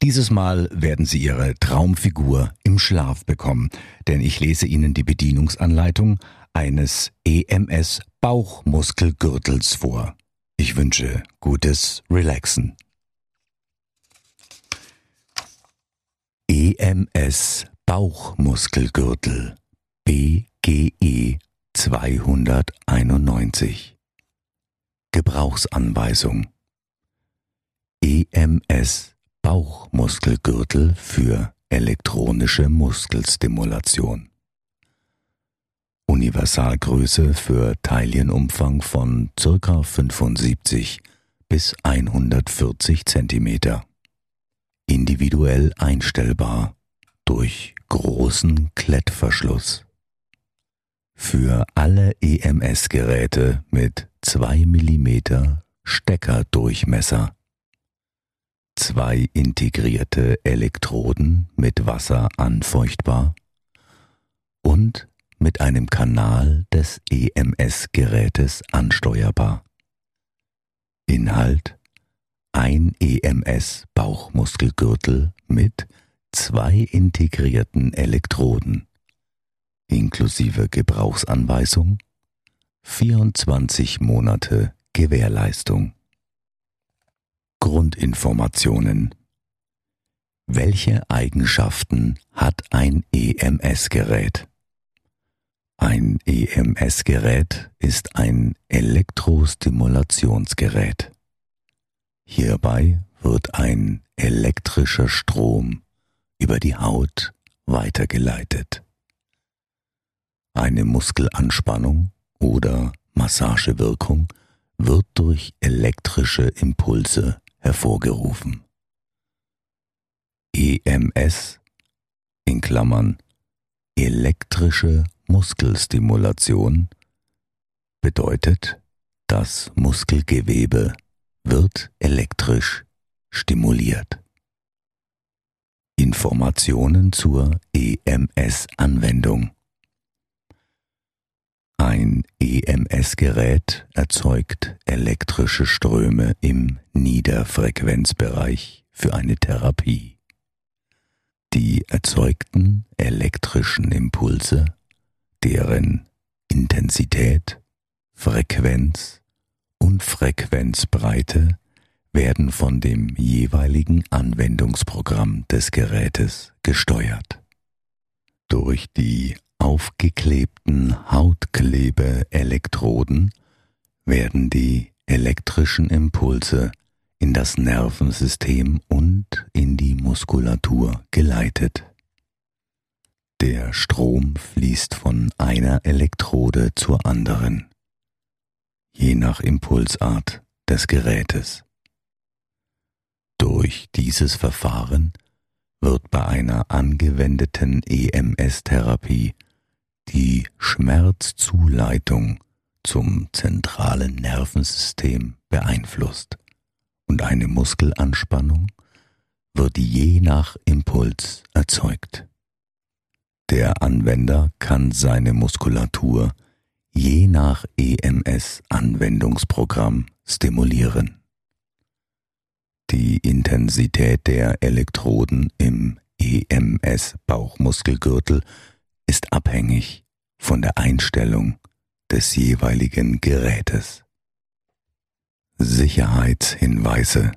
Dieses Mal werden Sie Ihre Traumfigur im Schlaf bekommen, denn ich lese Ihnen die Bedienungsanleitung eines EMS Bauchmuskelgürtels vor. Ich wünsche gutes Relaxen. EMS Bauchmuskelgürtel BGE 291 Gebrauchsanweisung EMS Bauchmuskelgürtel für elektronische Muskelstimulation. Universalgröße für Teilienumfang von ca. 75 bis 140 cm. Individuell einstellbar durch großen Klettverschluss. Für alle EMS-Geräte mit 2 mm Steckerdurchmesser zwei integrierte Elektroden mit Wasser anfeuchtbar und mit einem Kanal des EMS-Gerätes ansteuerbar. Inhalt ein EMS-Bauchmuskelgürtel mit zwei integrierten Elektroden, inklusive Gebrauchsanweisung, 24 Monate Gewährleistung. Grundinformationen. Welche Eigenschaften hat ein EMS-Gerät? Ein EMS-Gerät ist ein Elektrostimulationsgerät. Hierbei wird ein elektrischer Strom über die Haut weitergeleitet. Eine Muskelanspannung oder Massagewirkung wird durch elektrische Impulse hervorgerufen. EMS in Klammern elektrische Muskelstimulation bedeutet, das Muskelgewebe wird elektrisch stimuliert. Informationen zur EMS-Anwendung ein EMS-Gerät erzeugt elektrische Ströme im Niederfrequenzbereich für eine Therapie. Die erzeugten elektrischen Impulse, deren Intensität, Frequenz und Frequenzbreite werden von dem jeweiligen Anwendungsprogramm des Gerätes gesteuert. Durch die aufgeklebten Hautklebeelektroden werden die elektrischen Impulse in das Nervensystem und in die Muskulatur geleitet. Der Strom fließt von einer Elektrode zur anderen, je nach Impulsart des Gerätes. Durch dieses Verfahren wird bei einer angewendeten EMS-Therapie die Schmerzzuleitung zum zentralen Nervensystem beeinflusst und eine Muskelanspannung wird je nach Impuls erzeugt. Der Anwender kann seine Muskulatur je nach EMS-Anwendungsprogramm stimulieren. Die Intensität der Elektroden im EMS-Bauchmuskelgürtel ist abhängig von der Einstellung des jeweiligen Gerätes. Sicherheitshinweise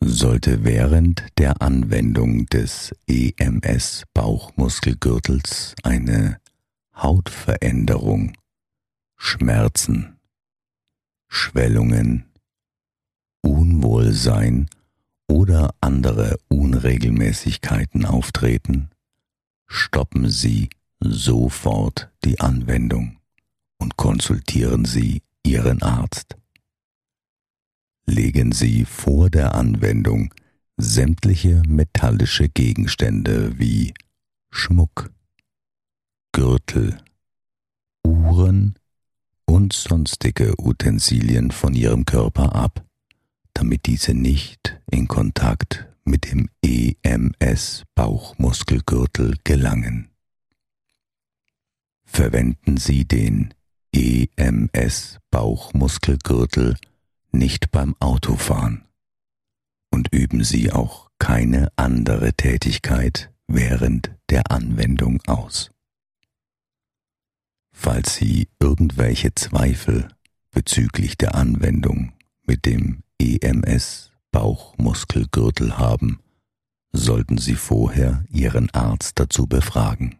sollte während der Anwendung des EMS Bauchmuskelgürtels eine Hautveränderung, Schmerzen, Schwellungen, Unwohlsein oder andere Unregelmäßigkeiten auftreten, stoppen Sie sofort die Anwendung und konsultieren Sie Ihren Arzt. Legen Sie vor der Anwendung sämtliche metallische Gegenstände wie Schmuck, Gürtel, Uhren und sonstige Utensilien von ihrem Körper ab, damit diese nicht in Kontakt mit dem EMS Bauchmuskelgürtel gelangen. Verwenden Sie den EMS Bauchmuskelgürtel nicht beim Autofahren und üben Sie auch keine andere Tätigkeit während der Anwendung aus. Falls Sie irgendwelche Zweifel bezüglich der Anwendung mit dem EMS Bauchmuskelgürtel haben, sollten Sie vorher Ihren Arzt dazu befragen.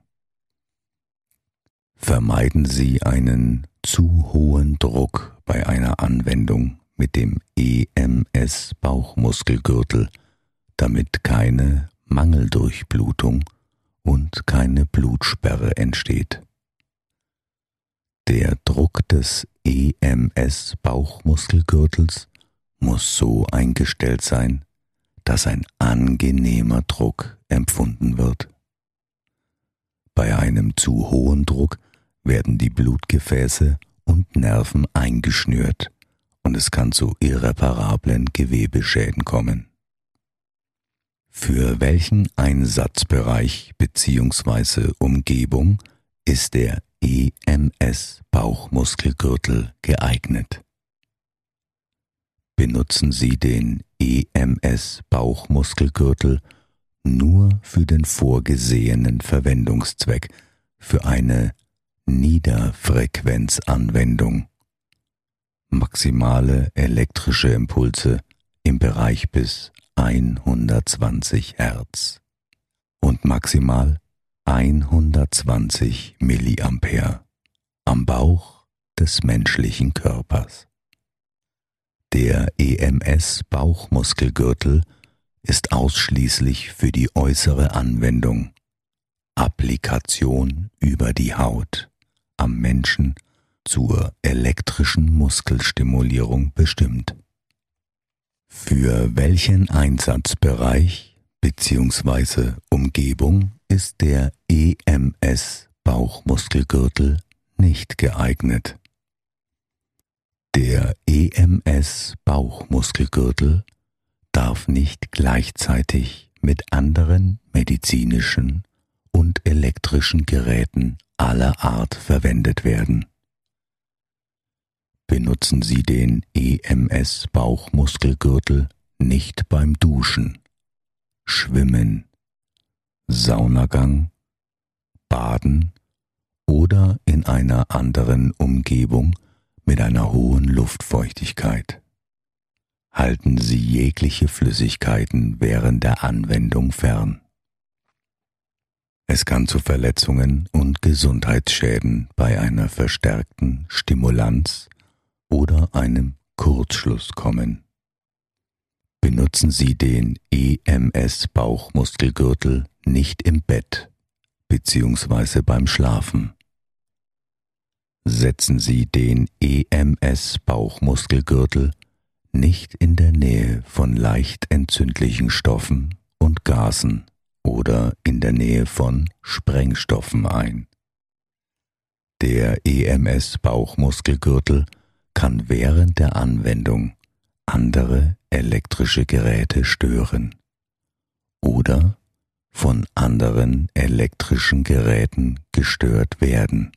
Vermeiden Sie einen zu hohen Druck bei einer Anwendung mit dem EMS Bauchmuskelgürtel, damit keine Mangeldurchblutung und keine Blutsperre entsteht. Der Druck des EMS Bauchmuskelgürtels muss so eingestellt sein, dass ein angenehmer Druck empfunden wird. Bei einem zu hohen Druck werden die Blutgefäße und Nerven eingeschnürt und es kann zu irreparablen Gewebeschäden kommen. Für welchen Einsatzbereich bzw. Umgebung ist der EMS Bauchmuskelgürtel geeignet? Benutzen Sie den EMS Bauchmuskelgürtel nur für den vorgesehenen Verwendungszweck für eine Niederfrequenzanwendung. Maximale elektrische Impulse im Bereich bis 120 Hertz und maximal 120 Milliampere am Bauch des menschlichen Körpers. Der EMS Bauchmuskelgürtel ist ausschließlich für die äußere Anwendung, Applikation über die Haut am Menschen zur elektrischen Muskelstimulierung bestimmt. Für welchen Einsatzbereich bzw. Umgebung ist der EMS Bauchmuskelgürtel nicht geeignet? Der EMS Bauchmuskelgürtel darf nicht gleichzeitig mit anderen medizinischen und elektrischen Geräten aller Art verwendet werden. Benutzen Sie den EMS Bauchmuskelgürtel nicht beim Duschen, Schwimmen, Saunagang, Baden oder in einer anderen Umgebung mit einer hohen Luftfeuchtigkeit halten Sie jegliche Flüssigkeiten während der Anwendung fern. Es kann zu Verletzungen und Gesundheitsschäden bei einer verstärkten Stimulanz oder einem Kurzschluss kommen. Benutzen Sie den EMS Bauchmuskelgürtel nicht im Bett bzw. beim Schlafen. Setzen Sie den EMS Bauchmuskelgürtel nicht in der Nähe von leicht entzündlichen Stoffen und Gasen oder in der Nähe von Sprengstoffen ein. Der EMS Bauchmuskelgürtel kann während der Anwendung andere elektrische Geräte stören oder von anderen elektrischen Geräten gestört werden.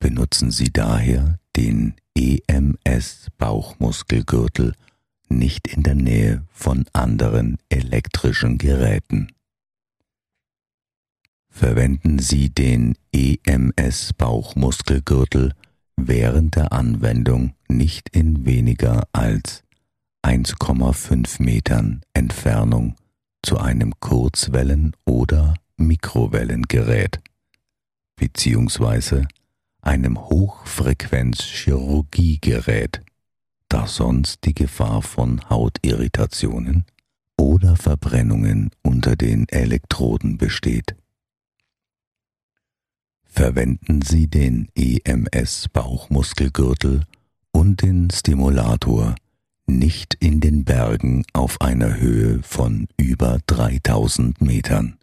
Benutzen Sie daher den EMS Bauchmuskelgürtel nicht in der Nähe von anderen elektrischen Geräten. Verwenden Sie den EMS Bauchmuskelgürtel während der Anwendung nicht in weniger als 1,5 Metern Entfernung zu einem Kurzwellen- oder Mikrowellengerät beziehungsweise einem Hochfrequenzchirurgiegerät, da sonst die Gefahr von Hautirritationen oder Verbrennungen unter den Elektroden besteht. Verwenden Sie den EMS Bauchmuskelgürtel und den Stimulator nicht in den Bergen auf einer Höhe von über 3000 Metern.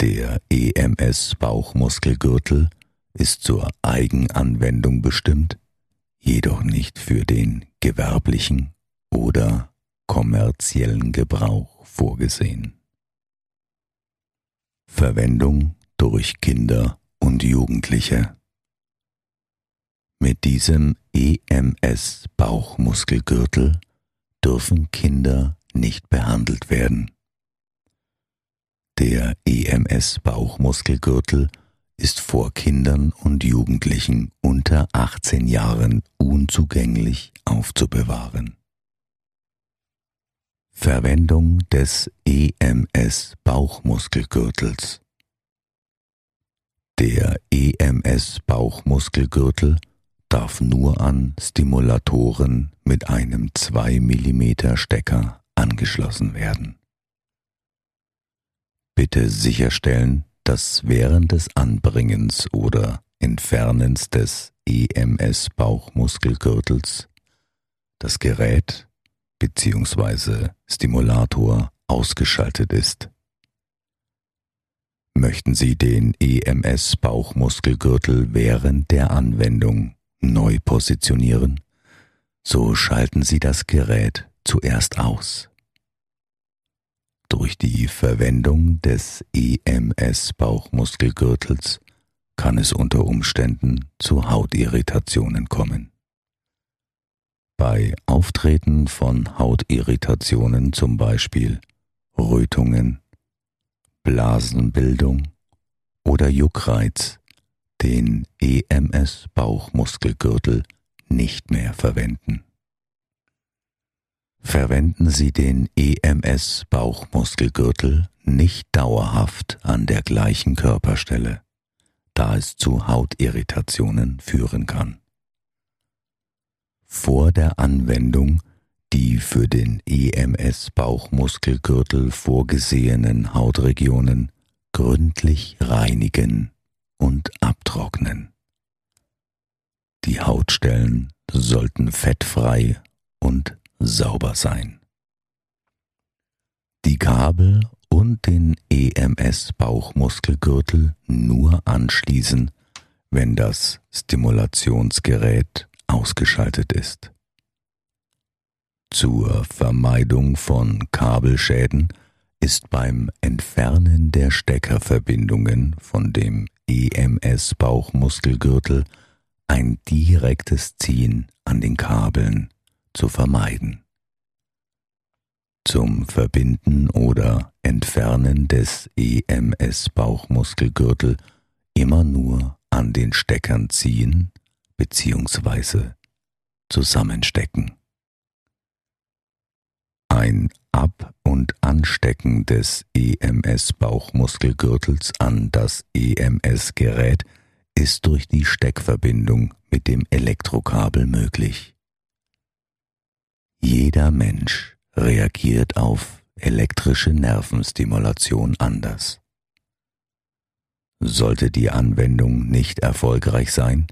Der EMS-Bauchmuskelgürtel ist zur Eigenanwendung bestimmt, jedoch nicht für den gewerblichen oder kommerziellen Gebrauch vorgesehen. Verwendung durch Kinder und Jugendliche. Mit diesem EMS-Bauchmuskelgürtel dürfen Kinder nicht behandelt werden. Der EMS-Bauchmuskelgürtel ist vor Kindern und Jugendlichen unter 18 Jahren unzugänglich aufzubewahren. Verwendung des EMS-Bauchmuskelgürtels Der EMS-Bauchmuskelgürtel darf nur an Stimulatoren mit einem 2 mm Stecker angeschlossen werden. Bitte sicherstellen, dass während des Anbringens oder Entfernens des EMS-Bauchmuskelgürtels das Gerät bzw. Stimulator ausgeschaltet ist. Möchten Sie den EMS-Bauchmuskelgürtel während der Anwendung neu positionieren, so schalten Sie das Gerät zuerst aus. Durch die Verwendung des EMS-Bauchmuskelgürtels kann es unter Umständen zu Hautirritationen kommen. Bei Auftreten von Hautirritationen zum Beispiel Rötungen, Blasenbildung oder Juckreiz den EMS-Bauchmuskelgürtel nicht mehr verwenden. Verwenden Sie den EMS-Bauchmuskelgürtel nicht dauerhaft an der gleichen Körperstelle, da es zu Hautirritationen führen kann. Vor der Anwendung die für den EMS-Bauchmuskelgürtel vorgesehenen Hautregionen gründlich reinigen und abtrocknen. Die Hautstellen sollten fettfrei und sauber sein. Die Kabel und den EMS-Bauchmuskelgürtel nur anschließen, wenn das Stimulationsgerät ausgeschaltet ist. Zur Vermeidung von Kabelschäden ist beim Entfernen der Steckerverbindungen von dem EMS-Bauchmuskelgürtel ein direktes Ziehen an den Kabeln zu vermeiden. Zum Verbinden oder Entfernen des EMS-Bauchmuskelgürtel immer nur an den Steckern ziehen bzw. zusammenstecken. Ein Ab- und Anstecken des EMS-Bauchmuskelgürtels an das EMS-Gerät ist durch die Steckverbindung mit dem Elektrokabel möglich. Jeder Mensch reagiert auf elektrische Nervenstimulation anders. Sollte die Anwendung nicht erfolgreich sein,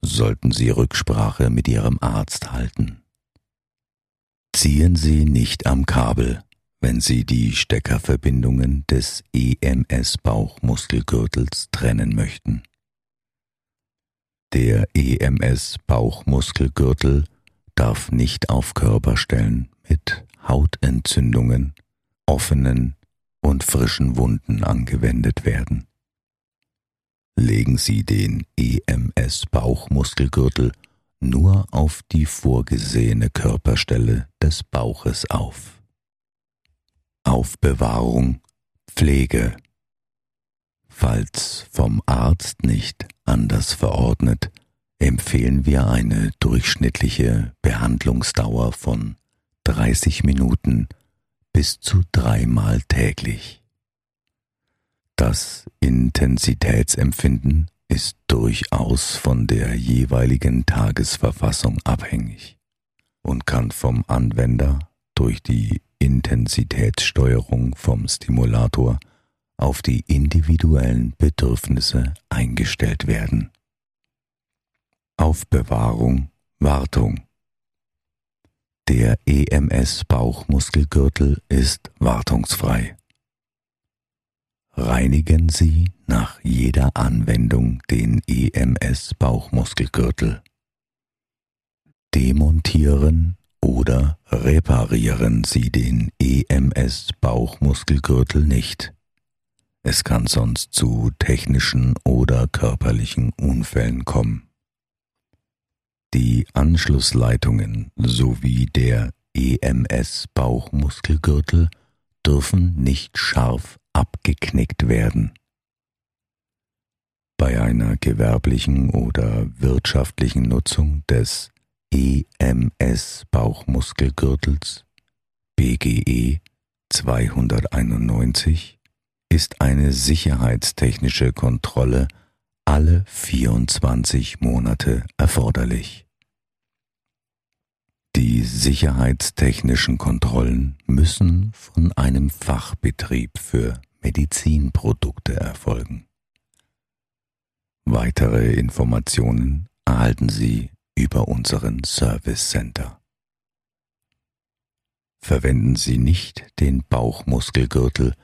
sollten Sie Rücksprache mit Ihrem Arzt halten. Ziehen Sie nicht am Kabel, wenn Sie die Steckerverbindungen des EMS-Bauchmuskelgürtels trennen möchten. Der EMS-Bauchmuskelgürtel darf nicht auf Körperstellen mit Hautentzündungen, offenen und frischen Wunden angewendet werden. Legen Sie den EMS-Bauchmuskelgürtel nur auf die vorgesehene Körperstelle des Bauches auf. Aufbewahrung, Pflege. Falls vom Arzt nicht anders verordnet, empfehlen wir eine durchschnittliche Behandlungsdauer von 30 Minuten bis zu dreimal täglich. Das Intensitätsempfinden ist durchaus von der jeweiligen Tagesverfassung abhängig und kann vom Anwender durch die Intensitätssteuerung vom Stimulator auf die individuellen Bedürfnisse eingestellt werden. Aufbewahrung, Wartung. Der EMS Bauchmuskelgürtel ist wartungsfrei. Reinigen Sie nach jeder Anwendung den EMS Bauchmuskelgürtel. Demontieren oder reparieren Sie den EMS Bauchmuskelgürtel nicht. Es kann sonst zu technischen oder körperlichen Unfällen kommen. Die Anschlussleitungen sowie der EMS Bauchmuskelgürtel dürfen nicht scharf abgeknickt werden. Bei einer gewerblichen oder wirtschaftlichen Nutzung des EMS Bauchmuskelgürtels BGE 291 ist eine sicherheitstechnische Kontrolle alle 24 Monate erforderlich. Die sicherheitstechnischen Kontrollen müssen von einem Fachbetrieb für Medizinprodukte erfolgen. Weitere Informationen erhalten Sie über unseren Service Center. Verwenden Sie nicht den Bauchmuskelgürtel,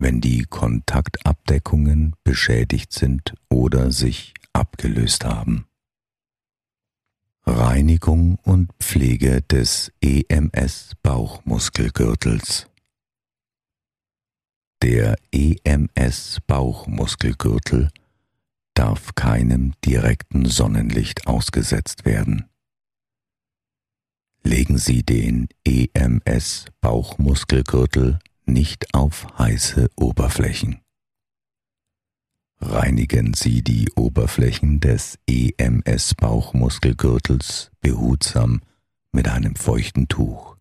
wenn die Kontaktabdeckungen beschädigt sind oder sich abgelöst haben. Reinigung und Pflege des EMS Bauchmuskelgürtels. Der EMS Bauchmuskelgürtel darf keinem direkten Sonnenlicht ausgesetzt werden. Legen Sie den EMS Bauchmuskelgürtel nicht auf heiße Oberflächen. Reinigen Sie die Oberflächen des EMS Bauchmuskelgürtels behutsam mit einem feuchten Tuch.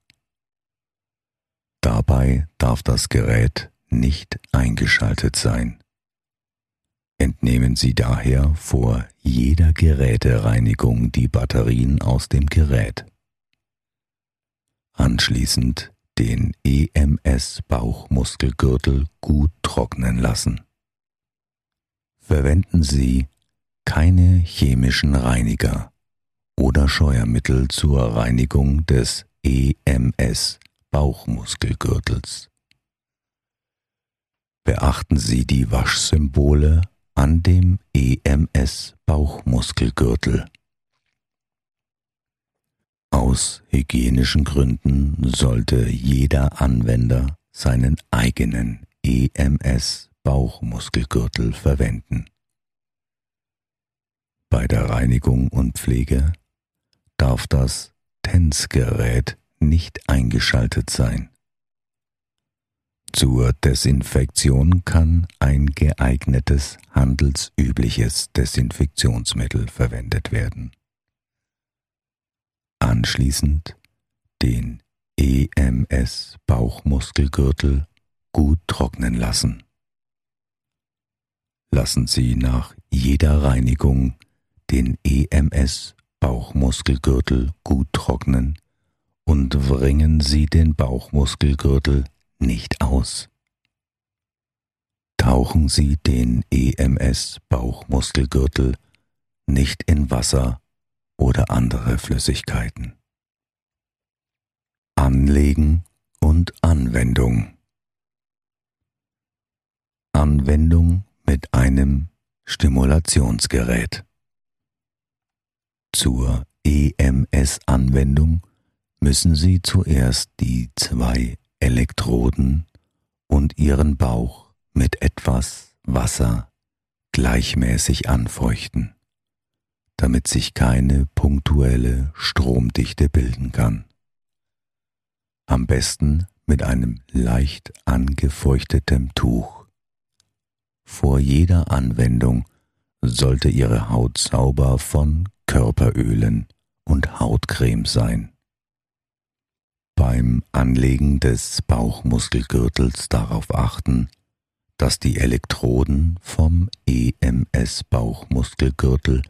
Dabei darf das Gerät nicht eingeschaltet sein. Entnehmen Sie daher vor jeder Gerätereinigung die Batterien aus dem Gerät. Anschließend den EMS Bauchmuskelgürtel gut trocknen lassen. Verwenden Sie keine chemischen Reiniger oder Scheuermittel zur Reinigung des EMS Bauchmuskelgürtels. Beachten Sie die Waschsymbole an dem EMS Bauchmuskelgürtel. Aus hygienischen Gründen sollte jeder Anwender seinen eigenen EMS Bauchmuskelgürtel verwenden. Bei der Reinigung und Pflege darf das TENS-Gerät nicht eingeschaltet sein. Zur Desinfektion kann ein geeignetes handelsübliches Desinfektionsmittel verwendet werden. Anschließend den EMS Bauchmuskelgürtel gut trocknen lassen. Lassen Sie nach jeder Reinigung den EMS Bauchmuskelgürtel gut trocknen und wringen Sie den Bauchmuskelgürtel nicht aus. Tauchen Sie den EMS Bauchmuskelgürtel nicht in Wasser oder andere Flüssigkeiten. Anlegen und Anwendung Anwendung mit einem Stimulationsgerät. Zur EMS-Anwendung müssen Sie zuerst die zwei Elektroden und Ihren Bauch mit etwas Wasser gleichmäßig anfeuchten damit sich keine punktuelle Stromdichte bilden kann. Am besten mit einem leicht angefeuchteten Tuch. Vor jeder Anwendung sollte Ihre Haut sauber von Körperölen und Hautcreme sein. Beim Anlegen des Bauchmuskelgürtels darauf achten, dass die Elektroden vom EMS Bauchmuskelgürtel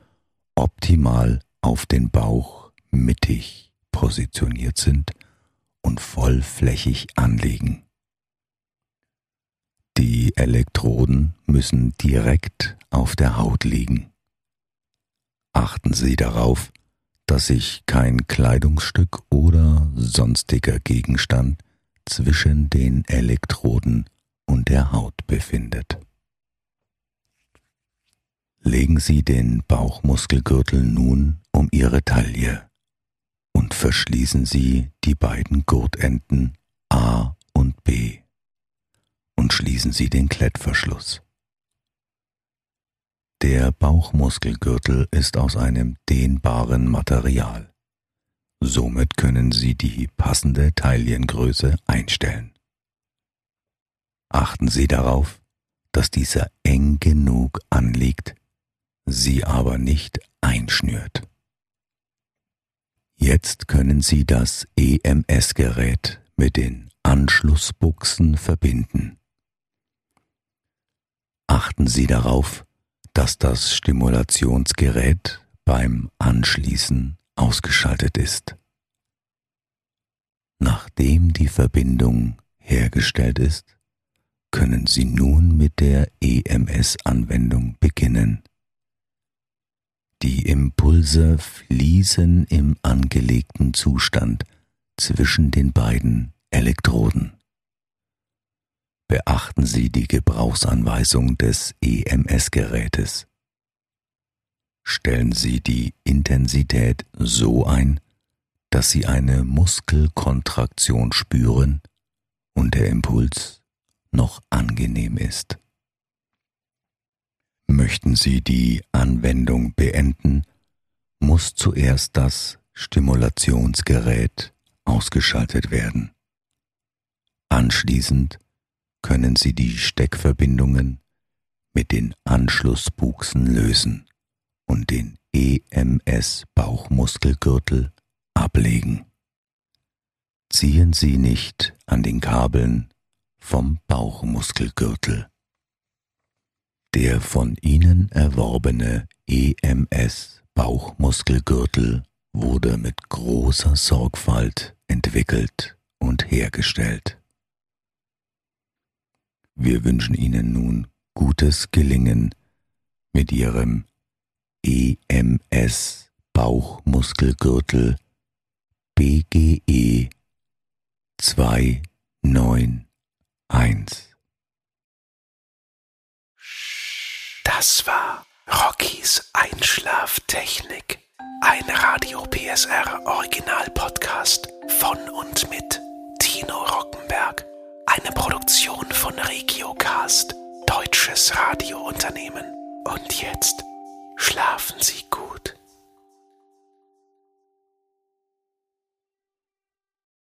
optimal auf den Bauch mittig positioniert sind und vollflächig anliegen. Die Elektroden müssen direkt auf der Haut liegen. Achten Sie darauf, dass sich kein Kleidungsstück oder sonstiger Gegenstand zwischen den Elektroden und der Haut befindet. Legen Sie den Bauchmuskelgürtel nun um Ihre Taille und verschließen Sie die beiden Gurtenden A und B und schließen Sie den Klettverschluss. Der Bauchmuskelgürtel ist aus einem dehnbaren Material. Somit können Sie die passende Taillengröße einstellen. Achten Sie darauf, dass dieser eng genug anliegt, sie aber nicht einschnürt. Jetzt können Sie das EMS-Gerät mit den Anschlussbuchsen verbinden. Achten Sie darauf, dass das Stimulationsgerät beim Anschließen ausgeschaltet ist. Nachdem die Verbindung hergestellt ist, können Sie nun mit der EMS-Anwendung beginnen. Die Impulse fließen im angelegten Zustand zwischen den beiden Elektroden. Beachten Sie die Gebrauchsanweisung des EMS-Gerätes. Stellen Sie die Intensität so ein, dass Sie eine Muskelkontraktion spüren und der Impuls noch angenehm ist. Möchten Sie die Anwendung beenden, muss zuerst das Stimulationsgerät ausgeschaltet werden. Anschließend können Sie die Steckverbindungen mit den Anschlussbuchsen lösen und den EMS Bauchmuskelgürtel ablegen. Ziehen Sie nicht an den Kabeln vom Bauchmuskelgürtel. Der von Ihnen erworbene EMS Bauchmuskelgürtel wurde mit großer Sorgfalt entwickelt und hergestellt. Wir wünschen Ihnen nun gutes Gelingen mit Ihrem EMS Bauchmuskelgürtel BGE 291. Das war Rockys Einschlaftechnik. Ein Radio PSR Original Podcast von und mit Tino Rockenberg. Eine Produktion von Regiocast, deutsches Radiounternehmen. Und jetzt schlafen Sie gut.